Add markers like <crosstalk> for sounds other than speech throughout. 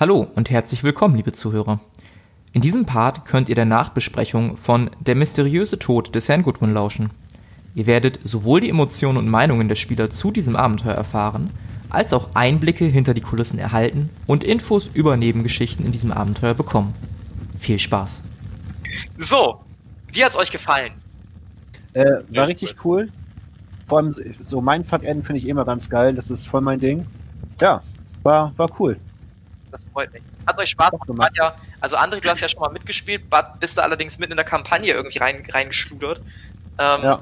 Hallo und herzlich willkommen, liebe Zuhörer. In diesem Part könnt ihr der Nachbesprechung von Der mysteriöse Tod des Herrn Goodwin lauschen. Ihr werdet sowohl die Emotionen und Meinungen der Spieler zu diesem Abenteuer erfahren, als auch Einblicke hinter die Kulissen erhalten und Infos über Nebengeschichten in diesem Abenteuer bekommen. Viel Spaß. So, wie hat's euch gefallen? Äh, war richtig cool. Vor allem so mein Fuck-Enden finde ich immer ganz geil. Das ist voll mein Ding. Ja, war, war cool. Das freut mich. Hat euch Spaß gemacht? Ja, also André, du hast ja schon mal mitgespielt, bist du allerdings mitten in der Kampagne irgendwie rein, reingeschludert. Ähm, ja.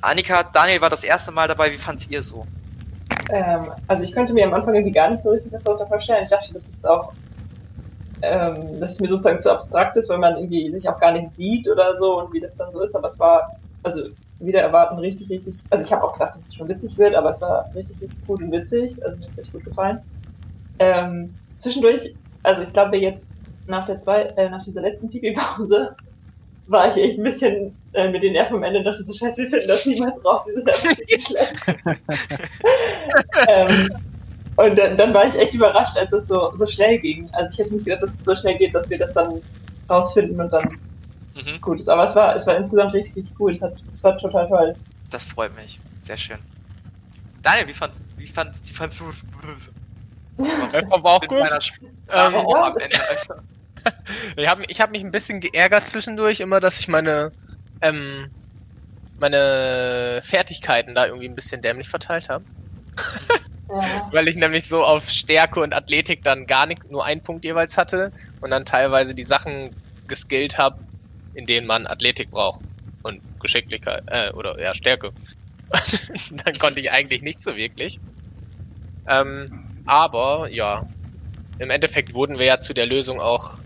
Annika, Daniel war das erste Mal dabei. Wie fand's ihr so? Ähm, also ich könnte mir am Anfang irgendwie gar nicht so richtig was darunter vorstellen. Ich dachte, das ist auch, ähm, dass es mir sozusagen zu abstrakt ist, weil man irgendwie sich auch gar nicht sieht oder so und wie das dann so ist. Aber es war, also wieder erwarten richtig, richtig. Also ich habe auch gedacht, dass es schon witzig wird, aber es war richtig, richtig gut und witzig. Also mir hat richtig gut gefallen. Ähm, zwischendurch, also ich glaube jetzt nach der zwei, äh, nach dieser letzten Pipi-Pause <laughs> war ich echt ein bisschen äh, mit den Nerven am Ende und dachte so, scheiße, wir finden das niemals raus, wir sind einfach <laughs> schlecht. ähm, und dann, dann, war ich echt überrascht, als es so, so schnell ging. Also ich hätte nicht gedacht, dass es so schnell geht, dass wir das dann rausfinden und dann mhm. gut ist. Aber es war, es war insgesamt richtig, richtig cool. Es, hat, es war total toll. Das freut mich. Sehr schön. Daniel, wie fand, wie fand, wie fandst du? War auch gut. Ähm, auch am Ende, ich <laughs> habe ich hab mich ein bisschen geärgert zwischendurch, immer, dass ich meine, ähm, meine Fertigkeiten da irgendwie ein bisschen dämlich verteilt habe. Ja. <laughs> Weil ich nämlich so auf Stärke und Athletik dann gar nicht nur einen Punkt jeweils hatte und dann teilweise die Sachen geskillt habe, in denen man Athletik braucht und Geschicklichkeit äh, oder ja Stärke. <laughs> dann konnte ich eigentlich nicht so wirklich. Ähm, aber ja, im Endeffekt wurden wir ja zu der Lösung auch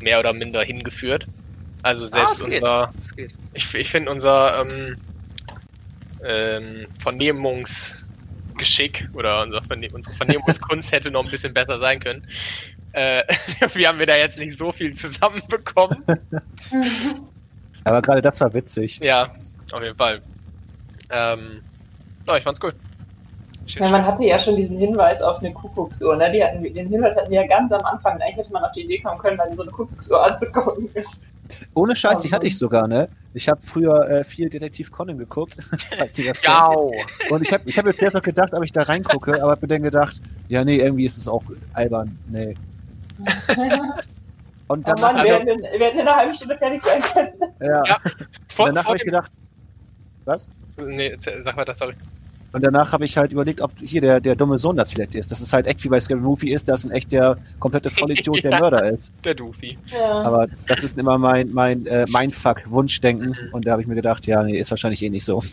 mehr oder minder hingeführt. Also ah, selbst ah, unser, ich, ich finde unser ähm, ähm, Vernehmungsgeschick oder unser Verne unsere Vernehmungskunst <laughs> hätte noch ein bisschen besser sein können. Äh, <laughs> wir haben wir da jetzt nicht so viel zusammenbekommen. Aber gerade das war witzig. Ja, auf jeden Fall. Ähm, oh, ich fand's cool. Ja, man hatte ja schon diesen Hinweis auf eine Kuckucksuhr, ne? Die hatten, den Hinweis hatten wir ja ganz am Anfang. Eigentlich hätte man auf die Idee kommen können, weil so eine Kuckucksuhr anzugucken ist. <laughs> Ohne Scheiß, die hatte ich sogar, ne? Ich habe früher äh, viel Detektiv Conan geguckt. <laughs> ja. Und ich habe ich hab jetzt erst noch gedacht, ob ich da reingucke, aber hab mir dann gedacht, ja, nee, irgendwie ist es auch albern. Nee. <laughs> Und danach, oh Mann, wir, hätten, wir hätten in einer halben Stunde fertig sein können. Ja. ja. Vor, danach habe ich gedacht, was? Nee, sag mal das, sorry. Und danach habe ich halt überlegt, ob hier der, der dumme Sohn das vielleicht ist. Dass es halt echt wie bei Scary Movie ist, dass ein echt der komplette Vollidiot <laughs> ja, der Mörder ist. Der Doofy. Ja. Aber das ist immer mein, mein, äh, mein Fuck, Wunschdenken. Mhm. Und da habe ich mir gedacht, ja, nee, ist wahrscheinlich eh nicht so. <laughs>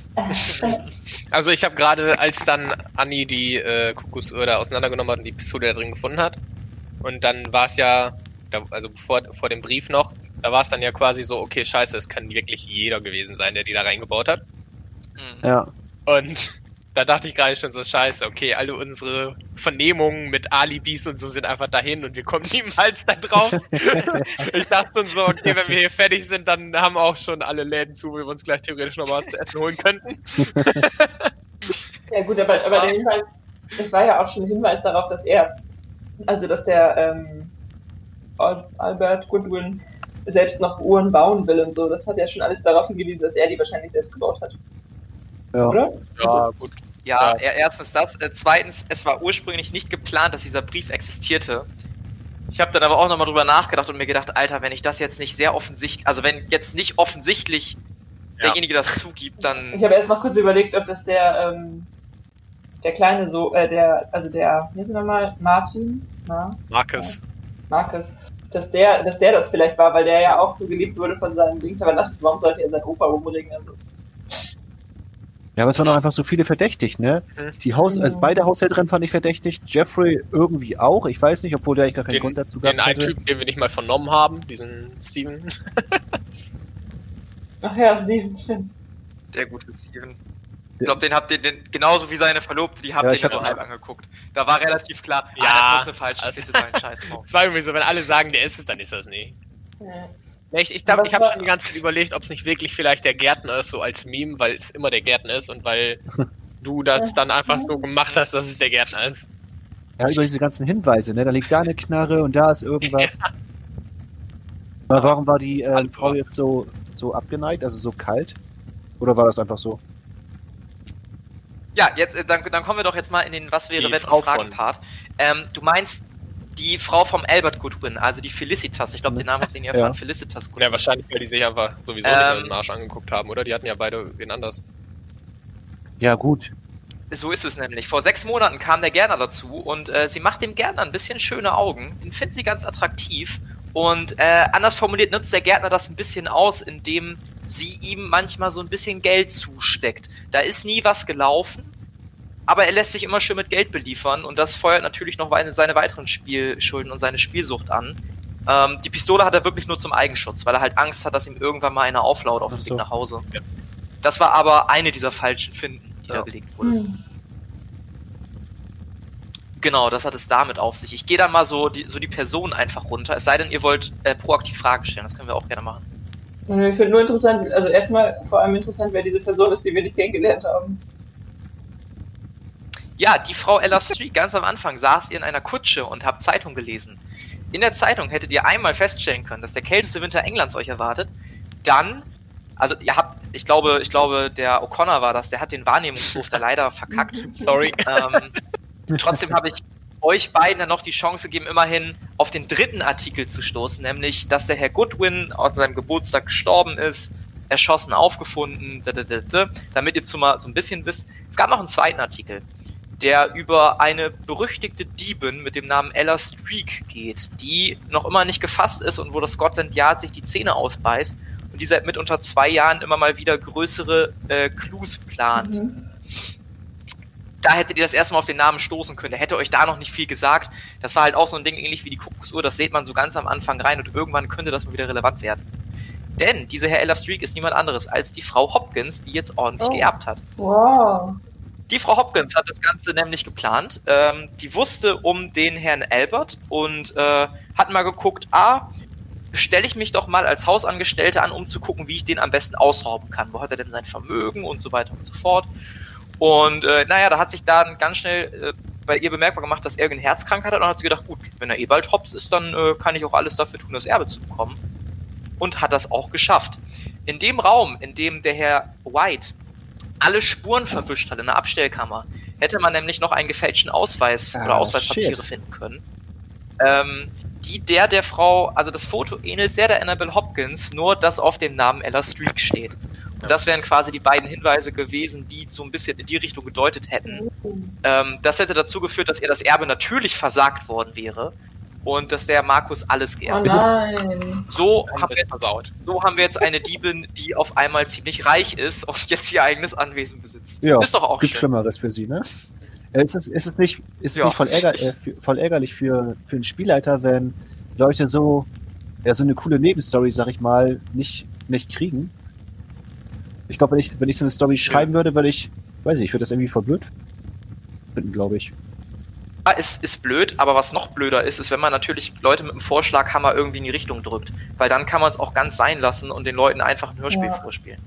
Also ich habe gerade, als dann Anni die äh, Kuckucksuhr da auseinandergenommen hat und die Pistole da drin gefunden hat, und dann war es ja, also vor, vor dem Brief noch, da war es dann ja quasi so, okay, scheiße, es kann wirklich jeder gewesen sein, der die da reingebaut hat. Ja. Und da dachte ich gerade schon so, scheiße, okay, alle unsere Vernehmungen mit Alibis und so sind einfach dahin und wir kommen <laughs> niemals da drauf. <laughs> ich dachte schon so, okay, wenn wir hier fertig sind, dann haben auch schon alle Läden zu, wo wir uns gleich theoretisch noch was zu essen holen könnten. <laughs> ja gut, aber, aber der Hinweis, es war ja auch schon ein Hinweis darauf, dass er, also dass der ähm, Albert Goodwin selbst noch Uhren bauen will und so. Das hat ja schon alles darauf hingewiesen, dass er die wahrscheinlich selbst gebaut hat. Ja. Oder? Ja, gut. Ja, ja. erstens das. Äh, zweitens, es war ursprünglich nicht geplant, dass dieser Brief existierte. Ich habe dann aber auch nochmal drüber nachgedacht und mir gedacht, Alter, wenn ich das jetzt nicht sehr offensichtlich, also wenn jetzt nicht offensichtlich ja. derjenige das zugibt, dann. Ich habe erst noch kurz überlegt, ob das der, ähm, der kleine so, äh, der, also der, wie ist er nochmal, Martin? Na? Marcus. Marcus. Dass der, dass der das vielleicht war, weil der ja auch so geliebt wurde von seinen Dings, aber dachte, warum sollte er seinen Opa umbringen? Also, ja, aber es waren auch einfach so viele verdächtig, ne? Mhm. Die Haus, also beide Haushälterinnen fand ich verdächtig. Jeffrey irgendwie auch. Ich weiß nicht, obwohl der eigentlich gar keinen den, Grund dazu gehabt Den einen Typen, den wir nicht mal vernommen haben, diesen Steven. <laughs> Ach ja, Steven, stimmt. Der gute Steven. Ich glaube, den habt ihr, den, genauso wie seine Verlobte, die habt ja, ihr nur so halb angeguckt. Da war relativ klar, ja, ah, das muss eine falsche also, Fitte sein, scheiß <laughs> drauf. Es war irgendwie so, wenn alle sagen, der ist es, dann ist das nicht. Ja. Ich, ich, ich habe schon die ganze Zeit überlegt, ob es nicht wirklich vielleicht der Gärtner ist, so als Meme, weil es immer der Gärtner ist und weil <laughs> du das dann einfach so gemacht hast, dass es der Gärtner ist. Ja, über diese ganzen Hinweise, ne? Da liegt da eine Knarre und da ist irgendwas. <laughs> Ja. Warum war die äh, Frau jetzt so, so abgeneigt, also so kalt? Oder war das einfach so? Ja, jetzt, äh, dann, dann kommen wir doch jetzt mal in den Was wäre, wenn und Fragen-Part. Ähm, du meinst die Frau vom Albert Goodwin, also die Felicitas. Ich glaube, den Namen habt ihr ja erfahren. Felicitas Goodwin. Ja, wahrscheinlich, weil die sich einfach sowieso ähm, den Arsch angeguckt haben, oder? Die hatten ja beide wen anders. Ja, gut. So ist es nämlich. Vor sechs Monaten kam der Gärtner dazu und äh, sie macht dem Gärtner ein bisschen schöne Augen. Den findet sie ganz attraktiv. Und äh, anders formuliert nutzt der Gärtner das ein bisschen aus, indem sie ihm manchmal so ein bisschen Geld zusteckt. Da ist nie was gelaufen, aber er lässt sich immer schön mit Geld beliefern und das feuert natürlich noch seine weiteren Spielschulden und seine Spielsucht an. Ähm, die Pistole hat er wirklich nur zum Eigenschutz, weil er halt Angst hat, dass ihm irgendwann mal einer auflaut auf dem so. Weg nach Hause. Ja. Das war aber eine dieser falschen Finden, die ja. da gelegt wurde. Hm. Genau, das hat es damit auf sich. Ich gehe da mal so die, so die Person einfach runter. Es sei denn, ihr wollt äh, proaktiv Fragen stellen. Das können wir auch gerne machen. Ich finde nur interessant, also erstmal vor allem interessant, wer diese Person ist, die wir nicht kennengelernt haben. Ja, die Frau Ella Street, ganz am Anfang saß ihr in einer Kutsche und habt Zeitung gelesen. In der Zeitung hättet ihr einmal feststellen können, dass der kälteste Winter Englands euch erwartet. Dann, also ihr habt, ich glaube, ich glaube, der O'Connor war das, der hat den Wahrnehmungshof da leider verkackt. <laughs> Sorry. Ähm, trotzdem habe ich euch beiden dann noch die Chance gegeben, immerhin auf den dritten Artikel zu stoßen, nämlich, dass der Herr Goodwin aus seinem Geburtstag gestorben ist, erschossen aufgefunden, damit ihr zumal so ein bisschen wisst. Es gab noch einen zweiten Artikel, der über eine berüchtigte Diebin mit dem Namen Ella Streak geht, die noch immer nicht gefasst ist und wo das Scotland Yard sich die Zähne ausbeißt und die seit mitunter zwei Jahren immer mal wieder größere äh, Clues plant. Mhm da hättet ihr das erste Mal auf den Namen stoßen können. Der hätte euch da noch nicht viel gesagt. Das war halt auch so ein Ding, ähnlich wie die Kuckucksuhr. Das seht man so ganz am Anfang rein und irgendwann könnte das mal wieder relevant werden. Denn diese Herr Ella Streak ist niemand anderes als die Frau Hopkins, die jetzt ordentlich oh. geerbt hat. Wow. Die Frau Hopkins hat das Ganze nämlich geplant. Ähm, die wusste um den Herrn Albert und äh, hat mal geguckt, ah, stelle ich mich doch mal als Hausangestellte an, um zu gucken, wie ich den am besten ausrauben kann. Wo hat er denn sein Vermögen und so weiter und so fort. Und äh, naja, da hat sich dann ganz schnell äh, bei ihr bemerkbar gemacht, dass er irgendeine Herzkrankheit hat und hat sie gedacht, gut, wenn er eh bald hops ist, dann äh, kann ich auch alles dafür tun, das Erbe zu bekommen. Und hat das auch geschafft. In dem Raum, in dem der Herr White alle Spuren verwischt hat in der Abstellkammer, hätte man nämlich noch einen gefälschten Ausweis ah, oder Ausweispapiere shit. finden können. Ähm, die der der Frau, also das Foto ähnelt sehr der Annabelle Hopkins, nur dass auf dem Namen Ella Streak steht. Und das wären quasi die beiden Hinweise gewesen, die so ein bisschen in die Richtung gedeutet hätten. Ähm, das hätte dazu geführt, dass ihr das Erbe natürlich versagt worden wäre und dass der Markus alles geerbt oh nein. So haben, wir jetzt, so haben wir jetzt eine Diebin, die auf einmal ziemlich reich ist und jetzt ihr eigenes Anwesen besitzt. Ja, ist doch auch gibt schön. Schlimmeres für sie, ne? Ist es, ist es nicht, ist es ja. nicht voll, ärger, äh, voll ärgerlich für, für einen Spielleiter, wenn Leute so, ja, so eine coole Nebenstory, sag ich mal, nicht, nicht kriegen? Ich glaube, wenn ich, wenn ich so eine Story schreiben würde, würde ich, weiß ich, ich würde das irgendwie voll blöd finden, glaube ich. Ja, ist, ist blöd, aber was noch blöder ist, ist, wenn man natürlich Leute mit einem Vorschlaghammer irgendwie in die Richtung drückt. Weil dann kann man es auch ganz sein lassen und den Leuten einfach ein Hörspiel ja. vorspielen.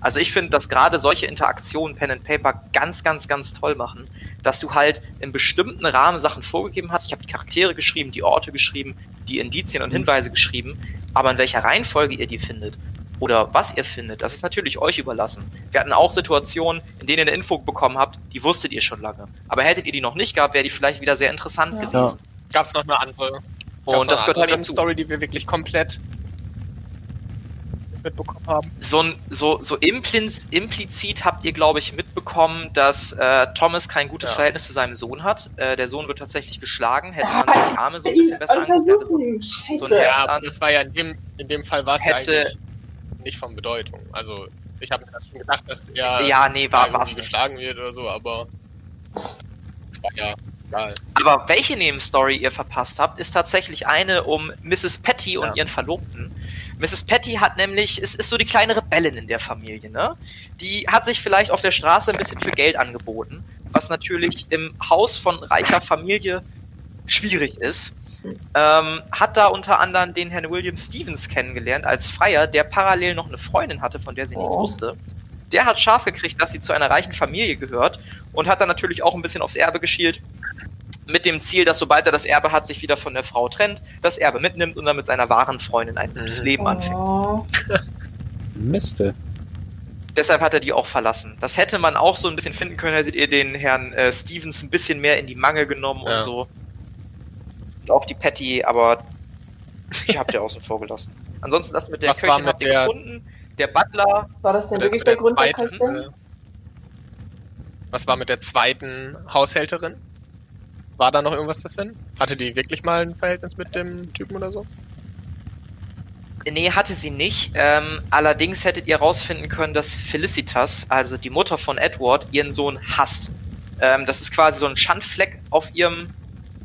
Also ich finde, dass gerade solche Interaktionen Pen and Paper ganz, ganz, ganz toll machen. Dass du halt in bestimmten Rahmen Sachen vorgegeben hast. Ich habe die Charaktere geschrieben, die Orte geschrieben, die Indizien und mhm. Hinweise geschrieben. Aber in welcher Reihenfolge ihr die findet oder was ihr findet, das ist natürlich euch überlassen. Wir hatten auch Situationen, in denen ihr eine Info bekommen habt, die wusstet ihr schon lange. Aber hättet ihr die noch nicht gehabt, wäre die vielleicht wieder sehr interessant ja. gewesen. Gab es noch eine andere? Und das gehört halt dazu. Story, die wir wirklich komplett mitbekommen haben. So, so, so impliz, implizit habt ihr, glaube ich, mitbekommen, dass äh, Thomas kein gutes ja. Verhältnis zu seinem Sohn hat. Äh, der Sohn wird tatsächlich geschlagen. Hätte man seine Arme so ein bisschen besser. So, so ein ja, das war ja in dem, in dem Fall war es ja eigentlich nicht von Bedeutung. Also ich habe mir schon gedacht, dass er ja, nee, war, irgendwie geschlagen wird oder so, aber es war ja egal. Aber welche Nebenstory ihr verpasst habt, ist tatsächlich eine um Mrs. Patty und ja. ihren Verlobten. Mrs. Patty hat nämlich, es ist so die kleine Rebellin in der Familie, ne? Die hat sich vielleicht auf der Straße ein bisschen für Geld angeboten, was natürlich im Haus von reicher Familie schwierig ist ähm, hat da unter anderem den Herrn William Stevens kennengelernt als Freier, der parallel noch eine Freundin hatte, von der sie oh. nichts wusste. Der hat scharf gekriegt, dass sie zu einer reichen Familie gehört und hat dann natürlich auch ein bisschen aufs Erbe geschielt. mit dem Ziel, dass sobald er das Erbe hat, sich wieder von der Frau trennt, das Erbe mitnimmt und dann mit seiner wahren Freundin ein gutes Mhm. Leben anfängt. Oh. Miste. Deshalb hat er die auch verlassen. Das hätte man auch so ein bisschen finden können, hättet ihr den Herrn äh, Stevens ein bisschen mehr in die Mangel genommen Ja. und so. Und auch die Patty, aber die habt ihr außen vor gelassen. Ansonsten das mit der Was war Köchin mit habt ihr der- gefunden. Der Butler, War das denn wirklich der der Grund, der zweiten, Köchin? äh, was war mit der zweiten Haushälterin? War da noch irgendwas zu finden? Hatte die wirklich mal ein Verhältnis mit dem Typen oder so? nee, hatte sie nicht. Ähm, allerdings hättet ihr rausfinden können, dass Felicitas, also die Mutter von Edward, ihren Sohn hasst. Ähm, das ist quasi so ein Schandfleck auf ihrem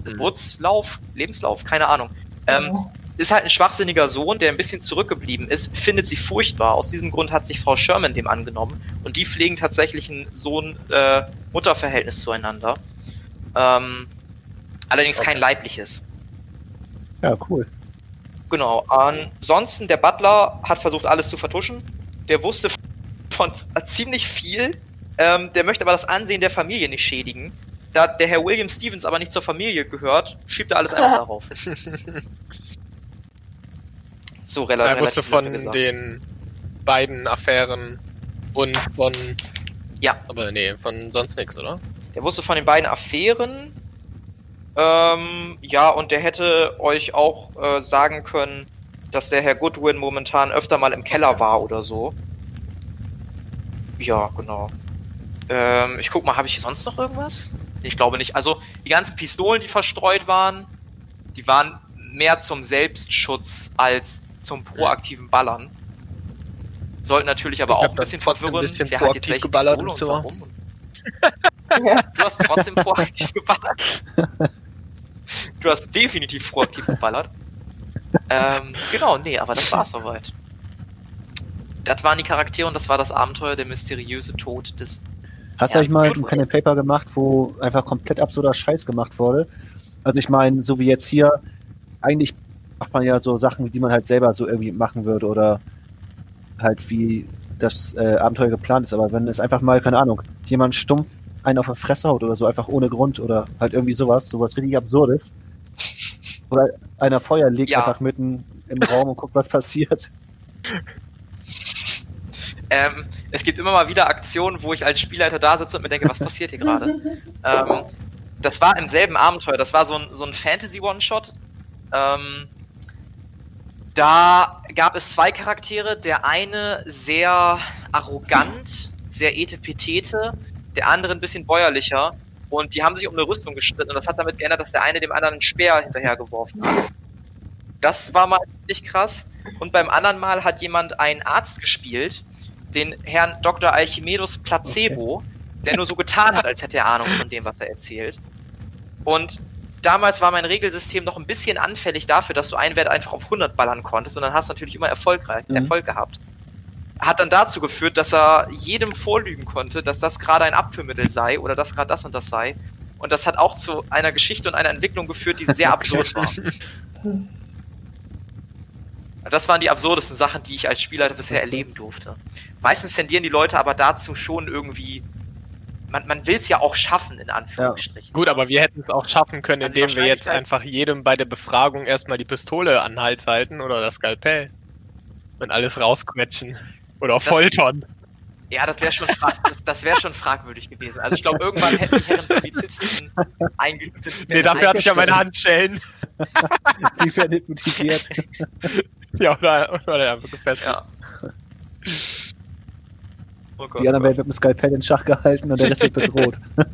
Geburtslauf, Lebenslauf, keine Ahnung. Ähm, Oh. ist halt ein schwachsinniger Sohn, der ein bisschen zurückgeblieben ist, findet sie furchtbar. Aus diesem Grund hat sich Frau Sherman dem angenommen und die pflegen tatsächlich ein Sohn-Mutter-Verhältnis zueinander. Ähm, allerdings kein Okay. leibliches. Ja, cool. Genau. Ansonsten, der Butler hat versucht, alles zu vertuschen. Der wusste von ziemlich viel. Ähm, der möchte aber das Ansehen der Familie nicht schädigen. Da der Herr William Stevens aber nicht zur Familie gehört, schiebt er alles einfach <laughs> darauf. So rela Er wusste relativ von simpel gesagt. den beiden Affären und von. Ja. Aber nee, von sonst nichts, oder? Der wusste von den beiden Affären. Ähm, ja, und der hätte euch auch äh, sagen können, dass der Herr Goodwin momentan öfter mal im Keller war oder so. Ja, genau. Ähm, ich guck mal, habe ich hier sonst noch irgendwas? Ich glaube nicht. Also, die ganzen Pistolen, die verstreut waren, die waren mehr zum Selbstschutz als zum proaktiven Ballern. Sollten natürlich aber Ich auch ein bisschen trotzdem ein verwirren. bisschen wer hat jetzt geballert Pistole und? <laughs> Ja. Du hast trotzdem proaktiv geballert. Du hast definitiv proaktiv geballert. Ähm, genau, nee, aber das war's soweit. Das waren die Charaktere und das war das Abenteuer, der mysteriöse Tod des. Hast Ja, du euch mal ein Pen and Paper gemacht, wo einfach komplett absurder Scheiß gemacht wurde? Also ich meine, so wie jetzt hier, eigentlich macht man ja so Sachen, die man halt selber so irgendwie machen würde oder halt wie das äh, Abenteuer geplant ist. Aber wenn es einfach mal, keine Ahnung, jemand stumpf einen auf der Fresse haut oder so, einfach ohne Grund oder halt irgendwie sowas, sowas richtig Absurdes. Oder einer Feuer legt Ja. einfach mitten im Raum und guckt, was passiert. <laughs> Ähm, es gibt immer mal wieder Aktionen, wo ich als Spielleiter da sitze und mir denke, was passiert hier gerade? ähm, das war im selben Abenteuer, das war so ein, so ein Fantasy-One-Shot. Ähm, da gab es zwei Charaktere, der eine sehr arrogant, sehr etepetete, der andere ein bisschen bäuerlicher und die haben sich um eine Rüstung gestritten und das hat damit geändert, dass der eine dem anderen einen Speer hinterhergeworfen hat. Das war mal ziemlich krass. Und beim anderen Mal hat jemand einen Arzt gespielt, den Herrn Dr. Alchimedus Placebo, der nur so getan hat, als hätte er Ahnung von dem, was er erzählt. Und damals war mein Regelsystem noch ein bisschen anfällig dafür, dass du einen Wert einfach auf 100 ballern konntest und dann hast du natürlich immer erfolgreich, Mhm. Erfolg gehabt. Hat dann dazu geführt, dass er jedem vorlügen konnte, dass das gerade ein Abführmittel sei oder dass gerade das und das sei. Und das hat auch zu einer Geschichte und einer Entwicklung geführt, die sehr <laughs> absurd war. Das waren die absurdesten Sachen, die ich als Spielleiter bisher erleben durfte. Meistens tendieren die Leute aber dazu schon irgendwie. Man, man will es ja auch schaffen, in Anführungsstrichen. Gut, aber wir hätten es auch schaffen können, Also indem wir jetzt Wahrscheinlichkeit- einfach jedem bei der Befragung erstmal die Pistole an den Hals halten oder das Skalpell. Und alles rausquetschen. Oder foltern. Ja, das wäre schon, das, das wär schon fragwürdig gewesen. Also ich glaube, irgendwann hätten die Herren Polizisten eingeübt. Nee, dafür hatte ich ja meine. Handschellen. <laughs> Die werden hypnotisiert. <laughs> ja, oder, oder einfach gefesselt. Ja. Oh Gott, Die anderen oh werden mit dem Skalpell in Schach gehalten und der Rest wird bedroht. <laughs>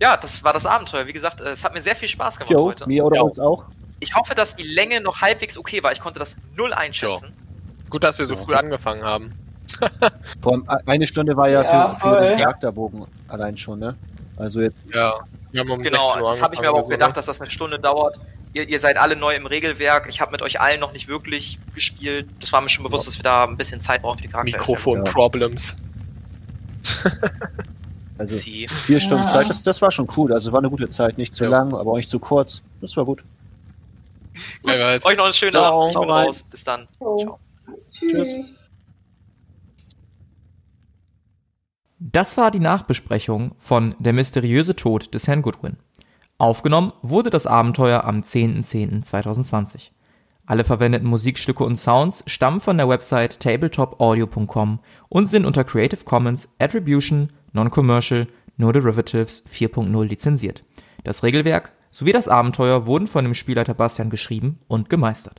Ja, das war das Abenteuer. Wie gesagt, äh, es hat mir sehr viel Spaß gemacht Jo, heute. mir oder Ja. uns auch. Ich hoffe, dass die Länge noch halbwegs okay war. Ich konnte das null einschätzen. Gut, dass wir so Ja. früh angefangen haben. <laughs> Vor allem e- eine Stunde war ja, Ja, für, für den. Charakterbogen allein schon, ne? Also jetzt, Ja. Wir haben um Genau, 16 Uhr das habe ich mir aber auch gedacht, dass das eine Stunde dauert. Ihr, ihr seid alle neu im Regelwerk. Ich habe mit euch allen noch nicht wirklich gespielt. Das war mir schon bewusst, dass wir da ein bisschen Zeit brauchen für die so. Charaktere. Mikrofon-Problems. <laughs> also vier Stunden Ja. Zeit, das, das war schon cool. Also war eine gute Zeit. Nicht zu Ja. lang, aber auch nicht zu kurz. Das war gut. Weiß. Euch noch einen schönen Ciao. Abend. Ich bin rein. raus. Bis dann. Ciao. Tschüss. Tschüss. Das war die Nachbesprechung von Der mysteriöse Tod des Herrn Goodwin. Aufgenommen wurde das Abenteuer am 10.10.2020. Alle verwendeten Musikstücke und Sounds stammen von der Website tabletopaudio.com und sind unter Creative Commons Attribution Non-Commercial No Derivatives 4.0 lizenziert. Das Regelwerk sowie das Abenteuer wurden von dem Spielleiter Bastian geschrieben und gemeistert